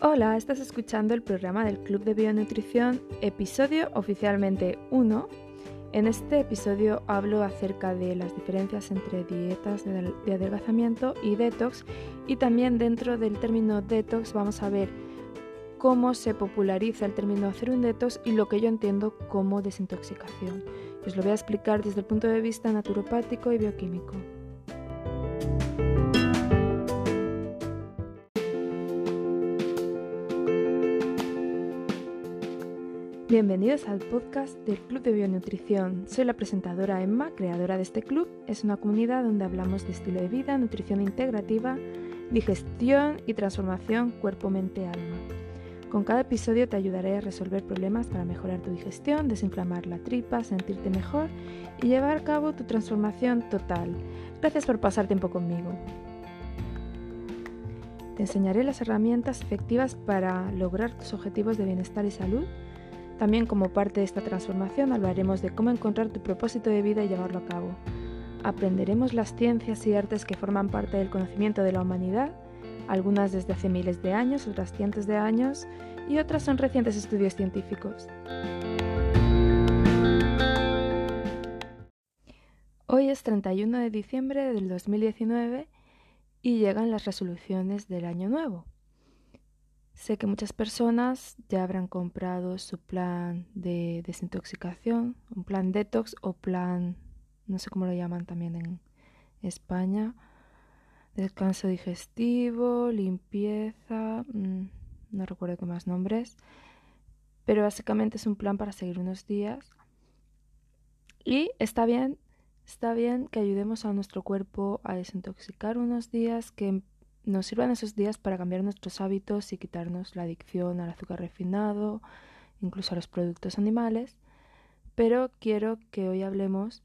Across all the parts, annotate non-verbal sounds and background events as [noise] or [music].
Hola, estás escuchando el programa del Club de Bionutrición, episodio oficialmente 1. En este episodio hablo acerca de las diferencias entre dietas de adelgazamiento y detox y también dentro del término detox vamos a ver cómo se populariza el término hacer un detox y lo que yo entiendo como desintoxicación. Os lo voy a explicar desde el punto de vista naturopático y bioquímico. Bienvenidos al podcast del Club de Bionutrición. Soy la presentadora Emma, creadora de este club. Es una comunidad donde hablamos de estilo de vida, nutrición integrativa, digestión y transformación cuerpo-mente-alma. Con cada episodio te ayudaré a resolver problemas para mejorar tu digestión, desinflamar la tripa, sentirte mejor y llevar a cabo tu transformación total. Gracias por pasar tiempo conmigo. Te enseñaré las herramientas efectivas para lograr tus objetivos de bienestar y salud también como parte de esta transformación hablaremos de cómo encontrar tu propósito de vida y llevarlo a cabo. Aprenderemos las ciencias y artes que forman parte del conocimiento de la humanidad, algunas desde hace miles de años, otras cientos de años y otras son recientes estudios científicos. Hoy es 31 de diciembre del 2019 y llegan las resoluciones del año nuevo. Sé que muchas personas ya habrán comprado su plan de desintoxicación, un plan detox o plan, no sé cómo lo llaman también en España, descanso digestivo, limpieza, mm, no recuerdo qué más nombres, pero básicamente es un plan para seguir unos días. Y está bien, está bien que ayudemos a nuestro cuerpo a desintoxicar unos días, que nos sirvan esos días para cambiar nuestros hábitos y quitarnos la adicción al azúcar refinado, incluso a los productos animales, pero quiero que hoy hablemos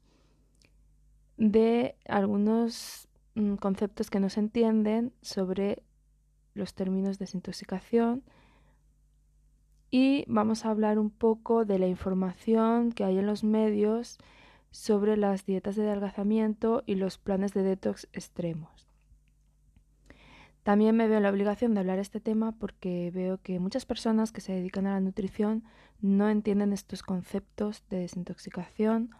de algunos mm, conceptos que no se entienden sobre los términos de desintoxicación y vamos a hablar un poco de la información que hay en los medios sobre las dietas de adelgazamiento y los planes de detox extremos. También me veo la obligación de hablar este tema porque veo que muchas personas que se dedican a la nutrición no entienden estos conceptos de desintoxicación.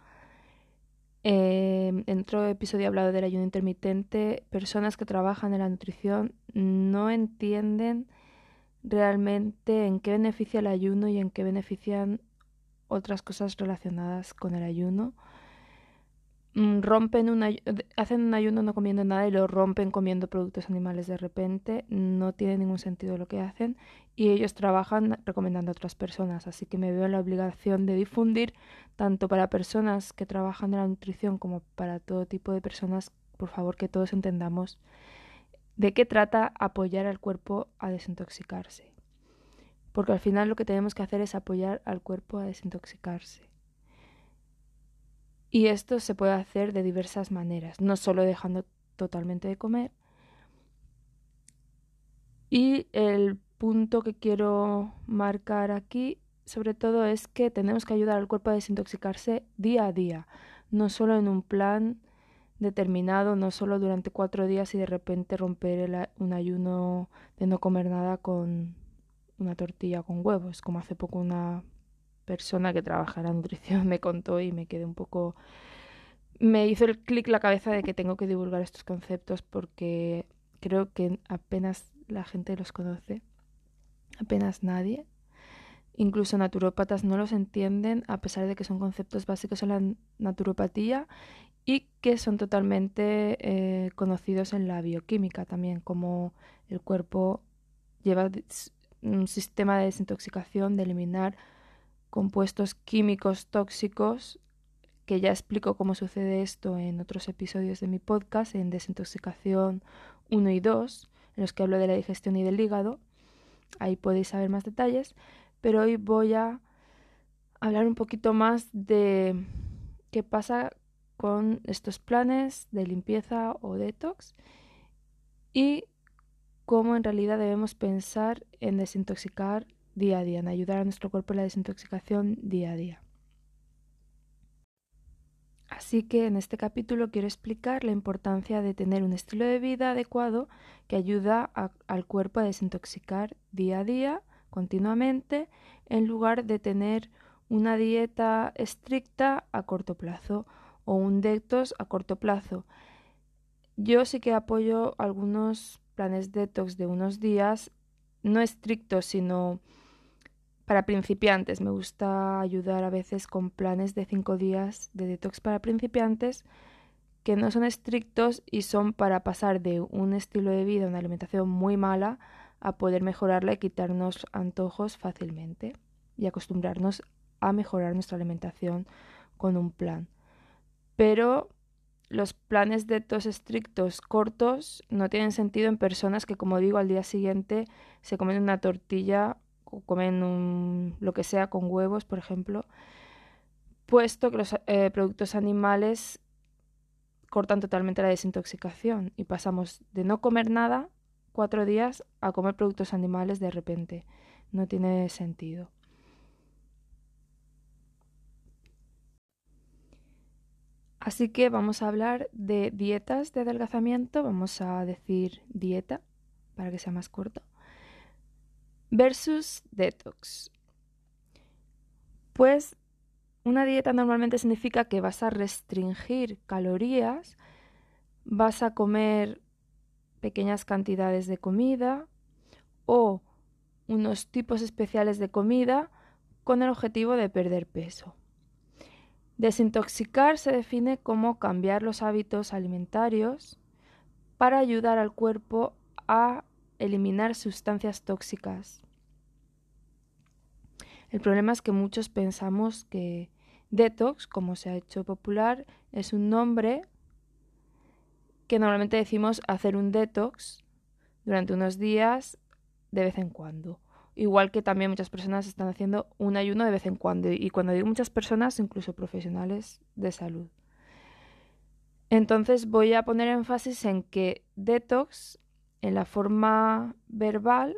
Eh, en otro episodio he hablado del ayuno intermitente. Personas que trabajan en la nutrición no entienden realmente en qué beneficia el ayuno y en qué benefician otras cosas relacionadas con el ayuno. Mm, rompen un hacen un ayuno no comiendo nada y lo rompen comiendo productos animales de repente, no tiene ningún sentido lo que hacen y ellos trabajan recomendando a otras personas, así que me veo en la obligación de difundir tanto para personas que trabajan en la nutrición como para todo tipo de personas, por favor que todos entendamos de qué trata apoyar al cuerpo a desintoxicarse. Porque al final lo que tenemos que hacer es apoyar al cuerpo a desintoxicarse. Y esto se puede hacer de diversas maneras, no solo dejando totalmente de comer. Y el punto que quiero marcar aquí, sobre todo, es que tenemos que ayudar al cuerpo a desintoxicarse día a día, no solo en un plan determinado, no solo durante cuatro días y de repente romper un ayuno de no comer nada con una tortilla con huevos, como hace poco una persona que trabaja en la nutrición me contó y me quedé un poco... Me hizo el clic la cabeza de que tengo que divulgar estos conceptos porque creo que apenas la gente los conoce, apenas nadie. Incluso naturópatas no los entienden a pesar de que son conceptos básicos en la naturopatía y que son totalmente eh, conocidos en la bioquímica también, como el cuerpo lleva un sistema de desintoxicación, de eliminar compuestos químicos tóxicos, que ya explico cómo sucede esto en otros episodios de mi podcast, en Desintoxicación 1 y 2, en los que hablo de la digestión y del hígado. Ahí podéis saber más detalles, pero hoy voy a hablar un poquito más de qué pasa con estos planes de limpieza o detox y cómo en realidad debemos pensar en desintoxicar día a día, en ayudar a nuestro cuerpo en la desintoxicación día a día. Así que en este capítulo quiero explicar la importancia de tener un estilo de vida adecuado que ayuda al cuerpo a desintoxicar día a día, continuamente, en lugar de tener una dieta estricta a corto plazo o un detox a corto plazo. Yo sí que apoyo algunos planes detox de unos días, no estrictos, sino para principiantes. Me gusta ayudar a veces con planes de cinco días de detox para principiantes que no son estrictos y son para pasar de un estilo de vida, una alimentación muy mala, a poder mejorarla y quitarnos antojos fácilmente y acostumbrarnos a mejorar nuestra alimentación con un plan. Pero los planes detox estrictos cortos no tienen sentido en personas que, como digo, al día siguiente se comen una tortilla comen lo que sea con huevos, por ejemplo, puesto que los eh, productos animales cortan totalmente la desintoxicación y pasamos de no comer nada cuatro días a comer productos animales de repente. No tiene sentido. Así que vamos a hablar de dietas de adelgazamiento, vamos a decir dieta para que sea más corto versus detox. Pues una dieta normalmente significa que vas a restringir calorías, vas a comer pequeñas cantidades de comida o unos tipos especiales de comida con el objetivo de perder peso. Desintoxicar se define como cambiar los hábitos alimentarios para ayudar al cuerpo a eliminar sustancias tóxicas. El problema es que muchos pensamos que detox, como se ha hecho popular, es un nombre que normalmente decimos hacer un detox durante unos días de vez en cuando. Igual que también muchas personas están haciendo un ayuno de vez en cuando. Y cuando digo muchas personas, incluso profesionales de salud. Entonces voy a poner énfasis en que detox en la forma verbal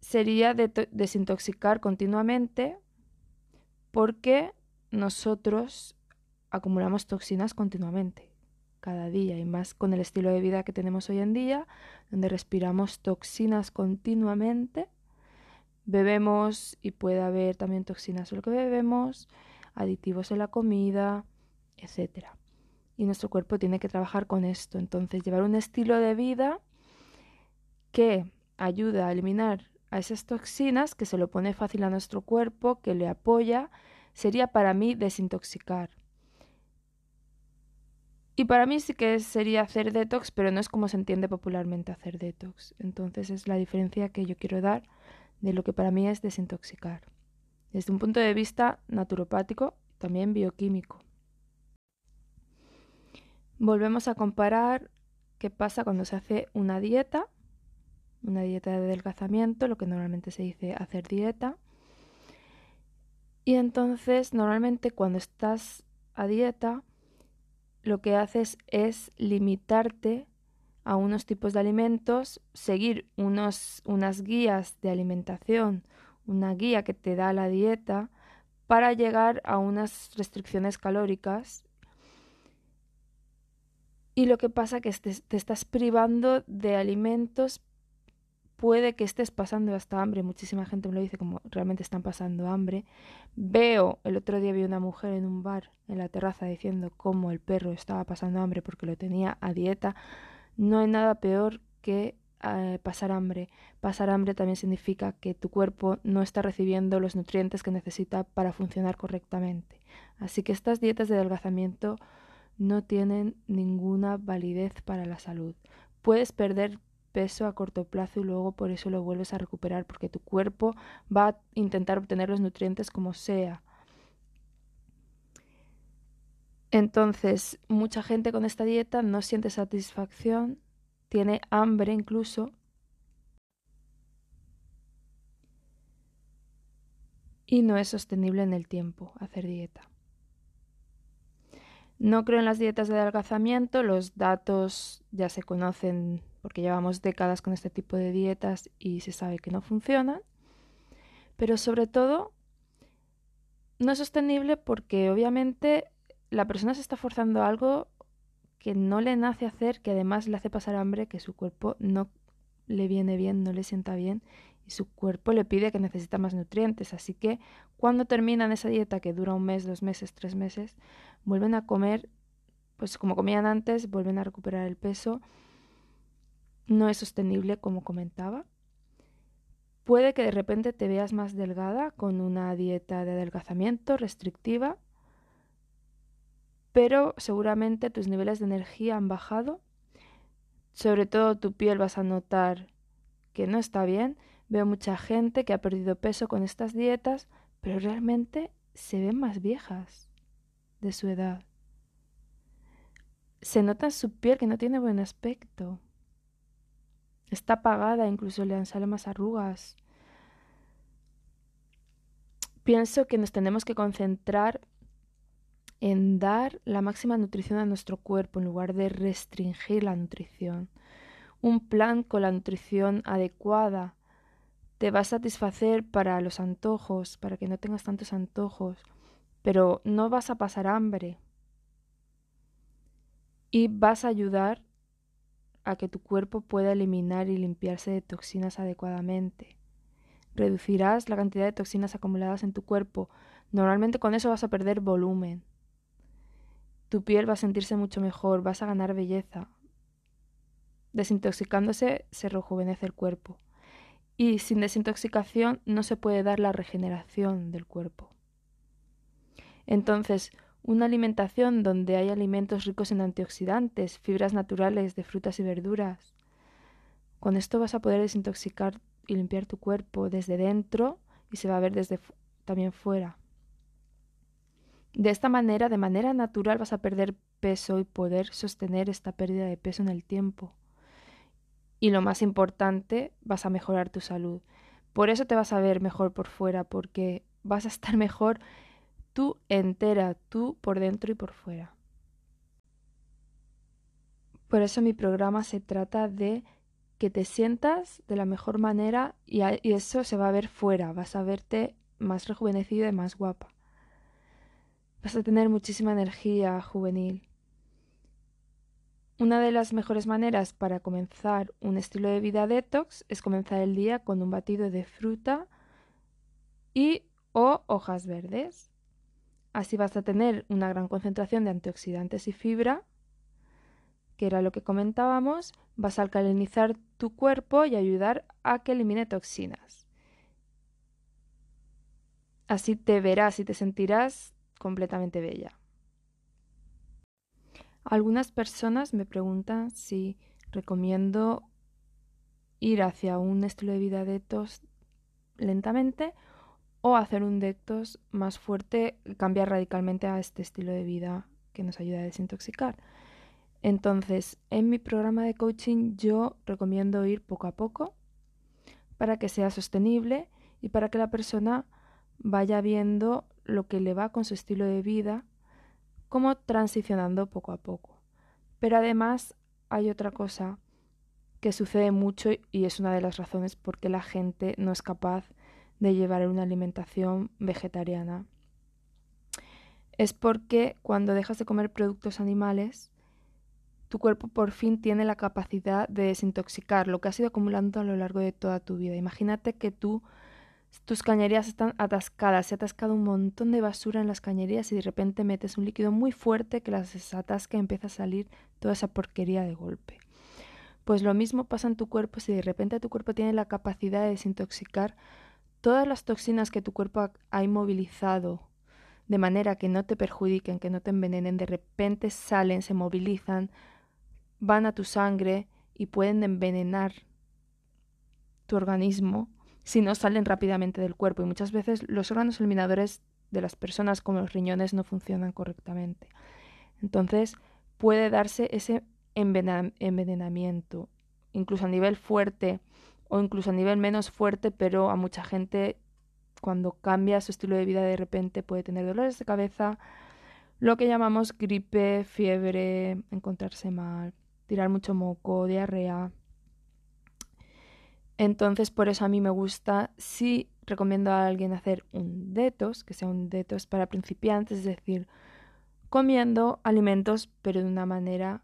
sería desintoxicar continuamente porque nosotros acumulamos toxinas continuamente, cada día, y más con el estilo de vida que tenemos hoy en día, donde respiramos toxinas continuamente, bebemos y puede haber también toxinas en lo que bebemos, aditivos en la comida, etcétera y nuestro cuerpo tiene que trabajar con esto. Entonces, llevar un estilo de vida que ayuda a eliminar a esas toxinas, que se lo pone fácil a nuestro cuerpo, que le apoya, sería para mí desintoxicar. Y para mí sí que sería hacer detox, pero no es como se entiende popularmente hacer detox. Entonces es la diferencia que yo quiero dar de lo que para mí es desintoxicar. Desde un punto de vista naturopático, también bioquímico. Volvemos a comparar qué pasa cuando se hace una dieta, una dieta de adelgazamiento, lo que normalmente se dice hacer dieta. Y entonces, normalmente cuando estás a dieta, lo que haces es limitarte a unos tipos de alimentos, seguir unos, unas guías de alimentación, una guía que te da la dieta, para llegar a unas restricciones calóricas y lo que pasa que te, estás privando de alimentos, puede que estés pasando hasta hambre, muchísima gente me lo dice como realmente están pasando hambre. Veo, el otro día vi una mujer en un bar en la terraza diciendo cómo el perro estaba pasando hambre porque lo tenía a dieta. No hay nada peor que eh, pasar hambre. Pasar hambre también significa que tu cuerpo no está recibiendo los nutrientes que necesita para funcionar correctamente. Así que estas dietas de adelgazamiento no tienen ninguna validez para la salud. Puedes perder peso a corto plazo y luego por eso lo vuelves a recuperar porque tu cuerpo va a intentar obtener los nutrientes como sea. Entonces, mucha gente con esta dieta no siente satisfacción, tiene hambre incluso. Y no es sostenible en el tiempo hacer dieta. No creo en las dietas de adelgazamiento, los datos ya se conocen porque llevamos décadas con este tipo de dietas y se sabe que no funcionan, pero sobre todo no es sostenible porque obviamente la persona se está forzando algo que no le nace hacer, que además le hace pasar hambre, que su cuerpo no le viene bien, no le sienta bien y su cuerpo le pide que necesita más nutrientes. Así que cuando terminan esa dieta que dura un mes, dos meses, tres meses, vuelven a comer, pues como comían antes, vuelven a recuperar el peso. No es sostenible, como comentaba. Puede que de repente te veas más delgada con una dieta de adelgazamiento restrictiva, pero seguramente tus niveles de energía han bajado. Sobre todo tu piel vas a notar que no está bien. Veo mucha gente que ha perdido peso con estas dietas, pero realmente se ven más viejas de su edad. Se nota en su piel que no tiene buen aspecto. Está apagada, incluso le han salido más arrugas. Pienso que nos tenemos que concentrar en dar la máxima nutrición a nuestro cuerpo en lugar de restringir la nutrición. Un plan con la nutrición adecuada te va a satisfacer para los antojos, para que no tengas tantos antojos, pero no vas a pasar hambre. Y vas a ayudar a que tu cuerpo pueda eliminar y limpiarse de toxinas adecuadamente. Reducirás la cantidad de toxinas acumuladas en tu cuerpo. Normalmente con eso vas a perder volumen. Tu piel va a sentirse mucho mejor, vas a ganar belleza. Desintoxicándose se rejuvenece el cuerpo. Y sin desintoxicación no se puede dar la regeneración del cuerpo. Entonces, una alimentación donde hay alimentos ricos en antioxidantes, fibras naturales de frutas y verduras. Con esto vas a poder desintoxicar y limpiar tu cuerpo desde dentro y se va a ver desde también fuera. De esta manera, de manera natural, vas a perder peso y poder sostener esta pérdida de peso en el tiempo. Y lo más importante, vas a mejorar tu salud. Por eso te vas a ver mejor por fuera, porque vas a estar [laughs] mejor tú entera, tú por dentro y por fuera. Por eso mi programa se trata de que te sientas de la mejor manera y, eso se va a ver fuera, vas a verte más rejuvenecida y más guapa. Vas a tener muchísima energía juvenil. Una de las mejores maneras para comenzar un estilo de vida detox es comenzar el día con un batido de fruta y o hojas verdes. Así vas a tener una gran concentración de antioxidantes y fibra, que era lo que comentábamos, vas a alcalinizar tu cuerpo y ayudar a que elimine toxinas. Así te verás y te sentirás completamente bella. Algunas personas me preguntan si recomiendo ir hacia un estilo de vida detox lentamente o hacer un detox más fuerte, cambiar radicalmente a este estilo de vida que nos ayuda a desintoxicar. Entonces, en mi programa de coaching yo recomiendo ir poco a poco para que sea sostenible y para que la persona vaya viendo lo que le va con su estilo de vida, como transicionando poco a poco. Pero además hay otra cosa que sucede mucho y es una de las razones por qué la gente no es capaz de llevar una alimentación vegetariana. Es porque cuando dejas de comer productos animales, tu cuerpo por fin tiene la capacidad de desintoxicar lo que has ido acumulando a lo largo de toda tu vida. Imagínate que tú, tus cañerías están atascadas, se ha atascado un montón de basura en las cañerías y de repente metes un líquido muy fuerte que las desatasca y empieza a salir toda esa porquería de golpe. Pues lo mismo pasa en tu cuerpo si de repente tu cuerpo tiene la capacidad de desintoxicar todas las toxinas que tu cuerpo ha inmovilizado de manera que no te perjudiquen, que no te envenenen, de repente salen, se movilizan, van a tu sangre y pueden envenenar tu organismo si no salen rápidamente del cuerpo. Y muchas veces los órganos eliminadores de las personas como los riñones no funcionan correctamente. Entonces puede darse ese envenenamiento, incluso a nivel fuerte o incluso a nivel menos fuerte, pero a mucha gente cuando cambia su estilo de vida de repente puede tener dolores de cabeza, lo que llamamos gripe, fiebre, encontrarse mal, tirar mucho moco, diarrea. Entonces, por eso a mí me gusta, si recomiendo a alguien hacer un detox, que sea un detox para principiantes, es decir, comiendo alimentos pero de una manera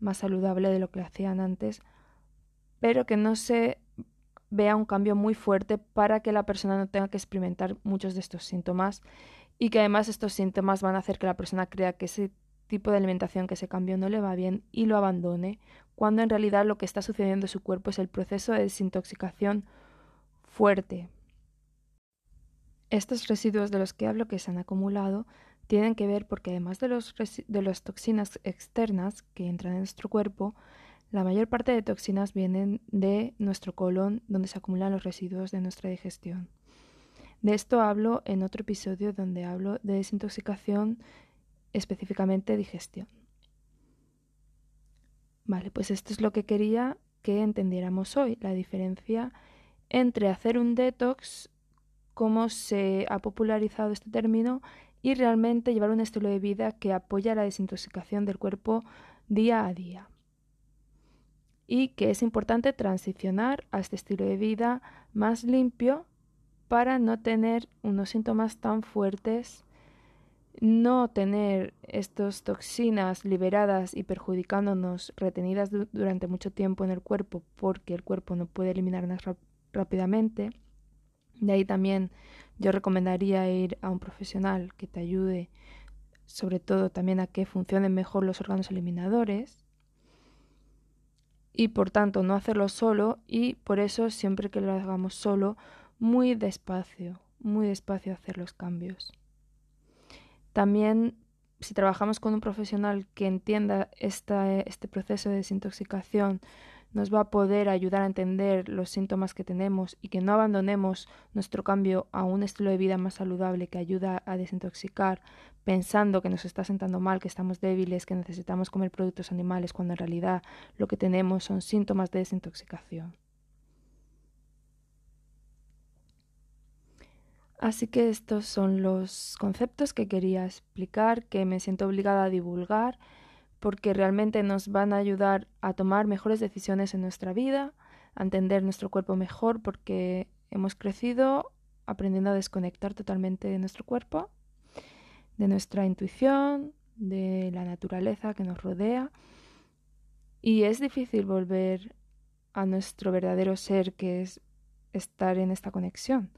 más saludable de lo que hacían antes, pero que no se vea un cambio muy fuerte para que la persona no tenga que experimentar muchos de estos síntomas y que además estos síntomas van a hacer que la persona crea que ese tipo de alimentación, que ese cambio no le va bien y lo abandone, cuando en realidad lo que está sucediendo en su cuerpo es el proceso de desintoxicación fuerte. Estos residuos de los que hablo que se han acumulado tienen que ver porque además de, los de las toxinas externas que entran en nuestro cuerpo, la mayor parte de toxinas vienen de nuestro colon, donde se acumulan los residuos de nuestra digestión. De esto hablo en otro episodio donde hablo de desintoxicación, específicamente digestión. Vale, pues esto es lo que quería que entendiéramos hoy, la diferencia entre hacer un detox, cómo se ha popularizado este término, y realmente llevar un estilo de vida que apoya la desintoxicación del cuerpo día a día. Y que es importante transicionar a este estilo de vida más limpio para no tener unos síntomas tan fuertes, no tener estas toxinas liberadas y perjudicándonos retenidas durante mucho tiempo en el cuerpo porque el cuerpo no puede eliminarlas rápidamente. De ahí también yo recomendaría ir a un profesional que te ayude sobre todo también a que funcionen mejor los órganos eliminadores y por tanto no hacerlo solo y por eso siempre que lo hagamos solo muy despacio, muy despacio hacer los cambios. También si trabajamos con un profesional que entienda este proceso de desintoxicación nos va a poder ayudar a entender los síntomas que tenemos y que no abandonemos nuestro cambio a un estilo de vida más saludable que ayuda a desintoxicar pensando que nos está sentando mal, que estamos débiles, que necesitamos comer productos animales cuando en realidad lo que tenemos son síntomas de desintoxicación. Así que estos son los conceptos que quería explicar, que me siento obligada a divulgar porque realmente nos van a ayudar a tomar mejores decisiones en nuestra vida, a entender nuestro cuerpo mejor, porque hemos crecido aprendiendo a desconectar totalmente de nuestro cuerpo, de nuestra intuición, de la naturaleza que nos rodea. Y es difícil volver a nuestro verdadero ser, que es estar en esta conexión.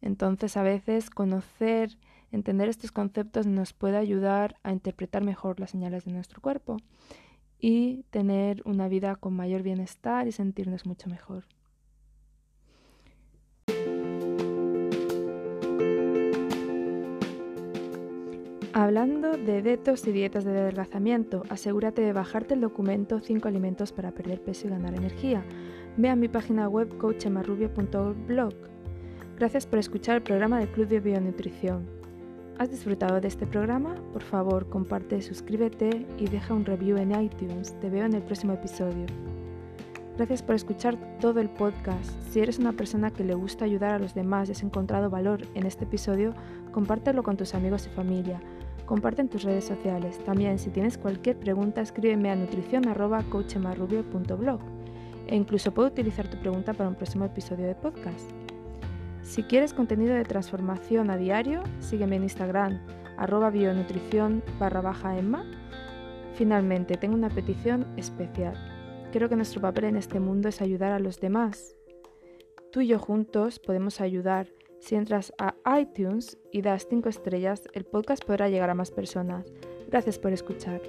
Entonces a veces conocer Entender estos conceptos nos puede ayudar a interpretar mejor las señales de nuestro cuerpo y tener una vida con mayor bienestar y sentirnos mucho mejor. Hablando de detox y dietas de adelgazamiento, asegúrate de bajarte el documento 5 alimentos para perder peso y ganar energía. Ve a mi página web coachemarrubio.blog. Gracias por escuchar el programa del Club de Bionutrición. ¿Has disfrutado de este programa? Por favor, comparte, suscríbete y deja un review en iTunes. Te veo en el próximo episodio. Gracias por escuchar todo el podcast. Si eres una persona que le gusta ayudar a los demás y has encontrado valor en este episodio, compártelo con tus amigos y familia. Comparte en tus redes sociales. También, si tienes cualquier pregunta, escríbeme a nutricion.coachemarrubio.blog e incluso puedo utilizar tu pregunta para un próximo episodio de podcast. Si quieres contenido de transformación a diario, sígueme en Instagram, arroba bionutrición barra baja Emma. Finalmente, tengo una petición especial. Creo que nuestro papel en este mundo es ayudar a los demás. Tú y yo juntos podemos ayudar. Si entras a iTunes y das 5 estrellas, el podcast podrá llegar a más personas. Gracias por escuchar.